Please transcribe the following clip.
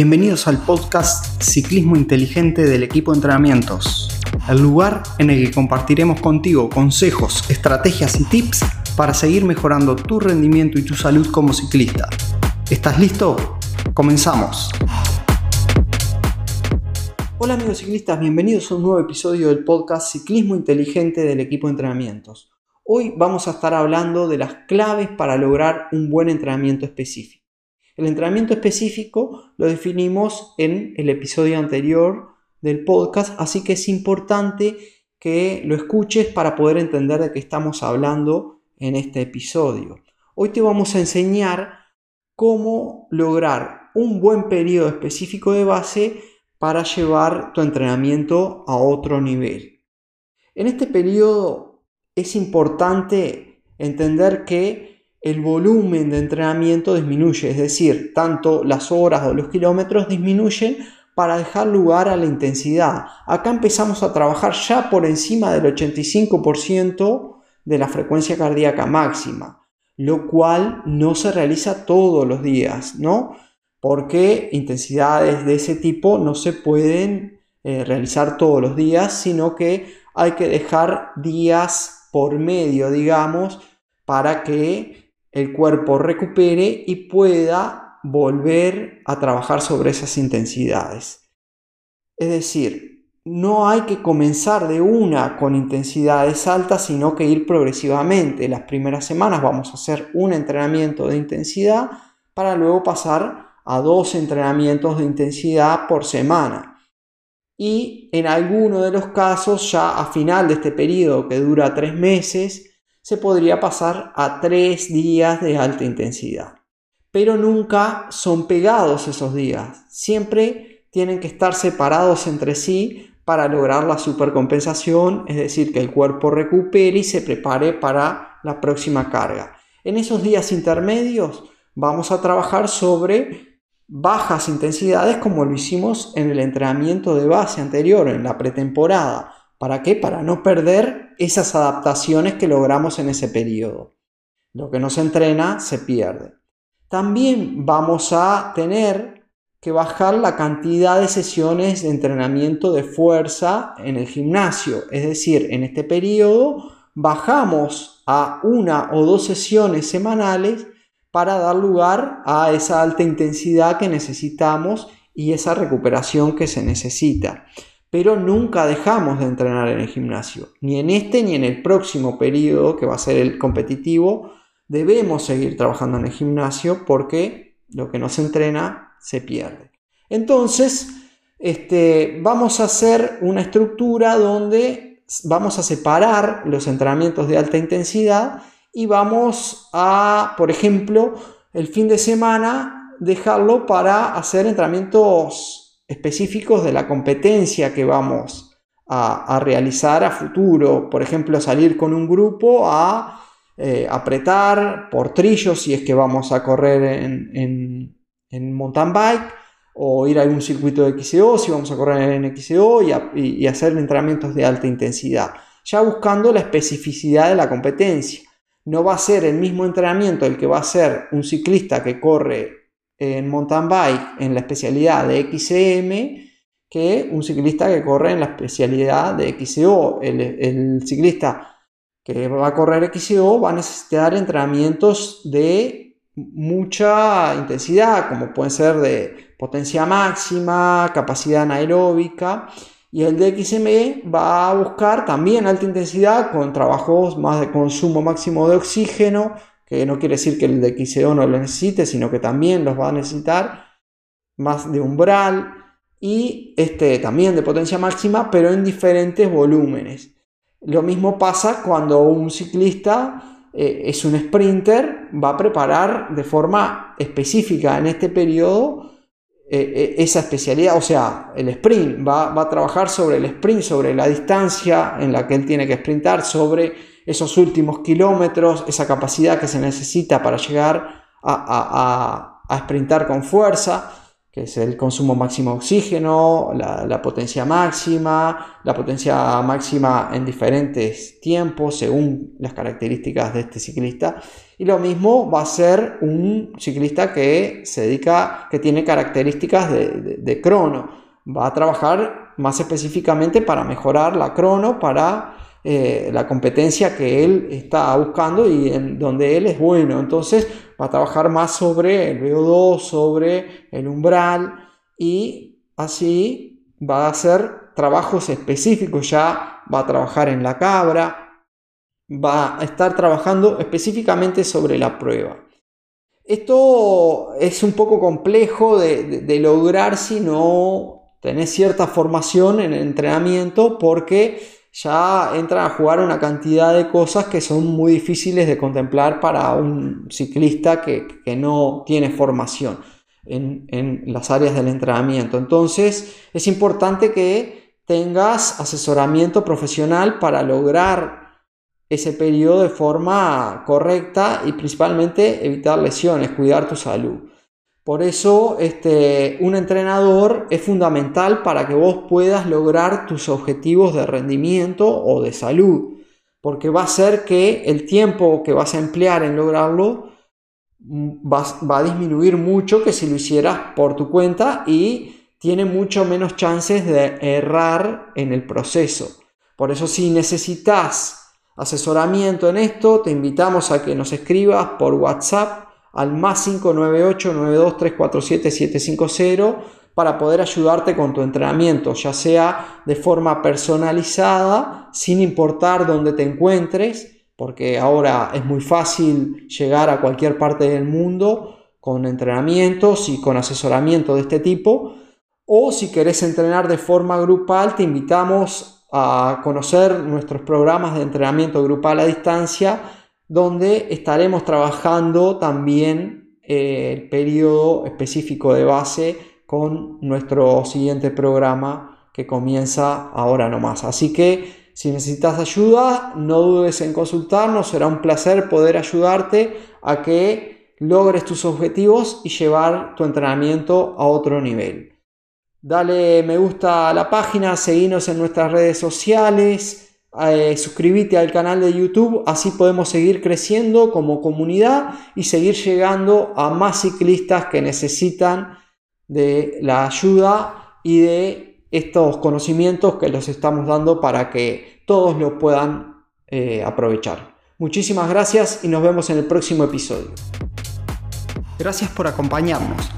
Bienvenidos al podcast Ciclismo Inteligente del equipo de entrenamientos, el lugar en el que compartiremos contigo consejos, estrategias y tips para seguir mejorando tu rendimiento y tu salud como ciclista. ¿Estás listo? Comenzamos. Hola amigos ciclistas, bienvenidos a un nuevo episodio del podcast Ciclismo Inteligente del equipo de entrenamientos. Hoy vamos a estar hablando de las claves para lograr un buen entrenamiento específico. El entrenamiento específico lo definimos en el episodio anterior del podcast, así que es importante que lo escuches para poder entender de qué estamos hablando en este episodio. Hoy te vamos a enseñar cómo lograr un buen periodo específico de base para llevar tu entrenamiento a otro nivel. En este periodo es importante entender que el volumen de entrenamiento disminuye, es decir, tanto las horas o los kilómetros disminuyen para dejar lugar a la intensidad. Acá empezamos a trabajar ya por encima del 85% de la frecuencia cardíaca máxima, lo cual no se realiza todos los días, ¿no? Porque intensidades de ese tipo no se pueden eh, realizar todos los días, sino que hay que dejar días por medio, digamos, para que el cuerpo recupere y pueda volver a trabajar sobre esas intensidades. Es decir, no hay que comenzar de una con intensidades altas, sino que ir progresivamente. Las primeras semanas vamos a hacer un entrenamiento de intensidad para luego pasar a dos entrenamientos de intensidad por semana. Y en alguno de los casos, ya a final de este periodo que dura tres meses, se podría pasar a tres días de alta intensidad. Pero nunca son pegados esos días. Siempre tienen que estar separados entre sí para lograr la supercompensación, es decir, que el cuerpo recupere y se prepare para la próxima carga. En esos días intermedios vamos a trabajar sobre bajas intensidades como lo hicimos en el entrenamiento de base anterior, en la pretemporada. ¿Para qué? Para no perder esas adaptaciones que logramos en ese periodo. Lo que no se entrena se pierde. También vamos a tener que bajar la cantidad de sesiones de entrenamiento de fuerza en el gimnasio. Es decir, en este periodo bajamos a una o dos sesiones semanales para dar lugar a esa alta intensidad que necesitamos y esa recuperación que se necesita pero nunca dejamos de entrenar en el gimnasio. Ni en este ni en el próximo periodo, que va a ser el competitivo, debemos seguir trabajando en el gimnasio porque lo que no se entrena se pierde. Entonces, este, vamos a hacer una estructura donde vamos a separar los entrenamientos de alta intensidad y vamos a, por ejemplo, el fin de semana dejarlo para hacer entrenamientos específicos de la competencia que vamos a, realizar a futuro. Por ejemplo, salir con un grupo a eh, apretar por trillos si es que vamos a correr en, mountain bike o ir a algún circuito de XCO si vamos a correr en XCO y, hacer entrenamientos de alta intensidad. Ya buscando la especificidad de la competencia. No va a ser el mismo entrenamiento el que va a hacer un ciclista que corre en mountain bike en la especialidad de XCM que un ciclista que corre en la especialidad de XCO. El, ciclista que va a correr XCO va a necesitar entrenamientos de mucha intensidad, como pueden ser de potencia máxima, capacidad anaeróbica. Y el de XM va a buscar también alta intensidad con trabajos más de consumo máximo de oxígeno, que no quiere decir que el de XCO no lo necesite, sino que también los va a necesitar, más de umbral y este también de potencia máxima, pero en diferentes volúmenes. Lo mismo pasa cuando un ciclista eh, es un sprinter, va a preparar de forma específica en este periodo eh, eh, esa especialidad, o sea, el sprint, va, va, a trabajar sobre el sprint, sobre la distancia en la que él tiene que sprintar, sobre esos últimos kilómetros, esa capacidad que se necesita para llegar a, a, sprintar con fuerza. que es el consumo máximo de oxígeno, la, potencia máxima, la potencia máxima en diferentes tiempos según las características de este ciclista. Y lo mismo va a ser un ciclista que se dedica, que tiene características de, crono. Va a trabajar más específicamente para mejorar la crono, para eh, la competencia que él está buscando y en donde él es bueno. Entonces va a trabajar más sobre el VO2, sobre el umbral y así va a hacer trabajos específicos. Ya va a trabajar en la cabra, va a estar trabajando específicamente sobre la prueba. Esto es un poco complejo de, de lograr si no tenés cierta formación en entrenamiento porque ya entra a jugar una cantidad de cosas que son muy difíciles de contemplar para un ciclista que, no tiene formación en, en, las áreas del entrenamiento. Entonces es importante que tengas asesoramiento profesional para lograr ese periodo de forma correcta y principalmente evitar lesiones, cuidar tu salud. Por eso este, un entrenador es fundamental para que vos puedas lograr tus objetivos de rendimiento o de salud, porque va a ser que el tiempo que vas a emplear en lograrlo mm, va, va a disminuir mucho que si lo hicieras por tu cuenta y tiene mucho menos chances de errar en el proceso. Por eso si necesitas asesoramiento en esto, te invitamos a que nos escribas por WhatsApp al más 598 92347 750 para poder ayudarte con tu entrenamiento, ya sea de forma personalizada, sin importar dónde te encuentres, porque ahora es muy fácil llegar a cualquier parte del mundo con entrenamientos y con asesoramiento de este tipo, o si querés entrenar de forma grupal, te invitamos a conocer nuestros programas de entrenamiento grupal a distancia donde estaremos trabajando también eh, el periodo específico de base con nuestro siguiente programa que comienza ahora nomás. Así que si necesitas ayuda, no dudes en consultarnos, será un placer poder ayudarte a que logres tus objetivos y llevar tu entrenamiento a otro nivel. Dale me gusta a la página, seguinos en nuestras redes sociales, eh, suscríbete al canal de YouTube, así podemos seguir creciendo como comunidad y seguir llegando a más ciclistas que necesitan de la ayuda y de estos conocimientos que los estamos dando para que todos lo puedan eh, aprovechar. Muchísimas gracias y nos vemos en el próximo episodio. Gracias por acompañarnos.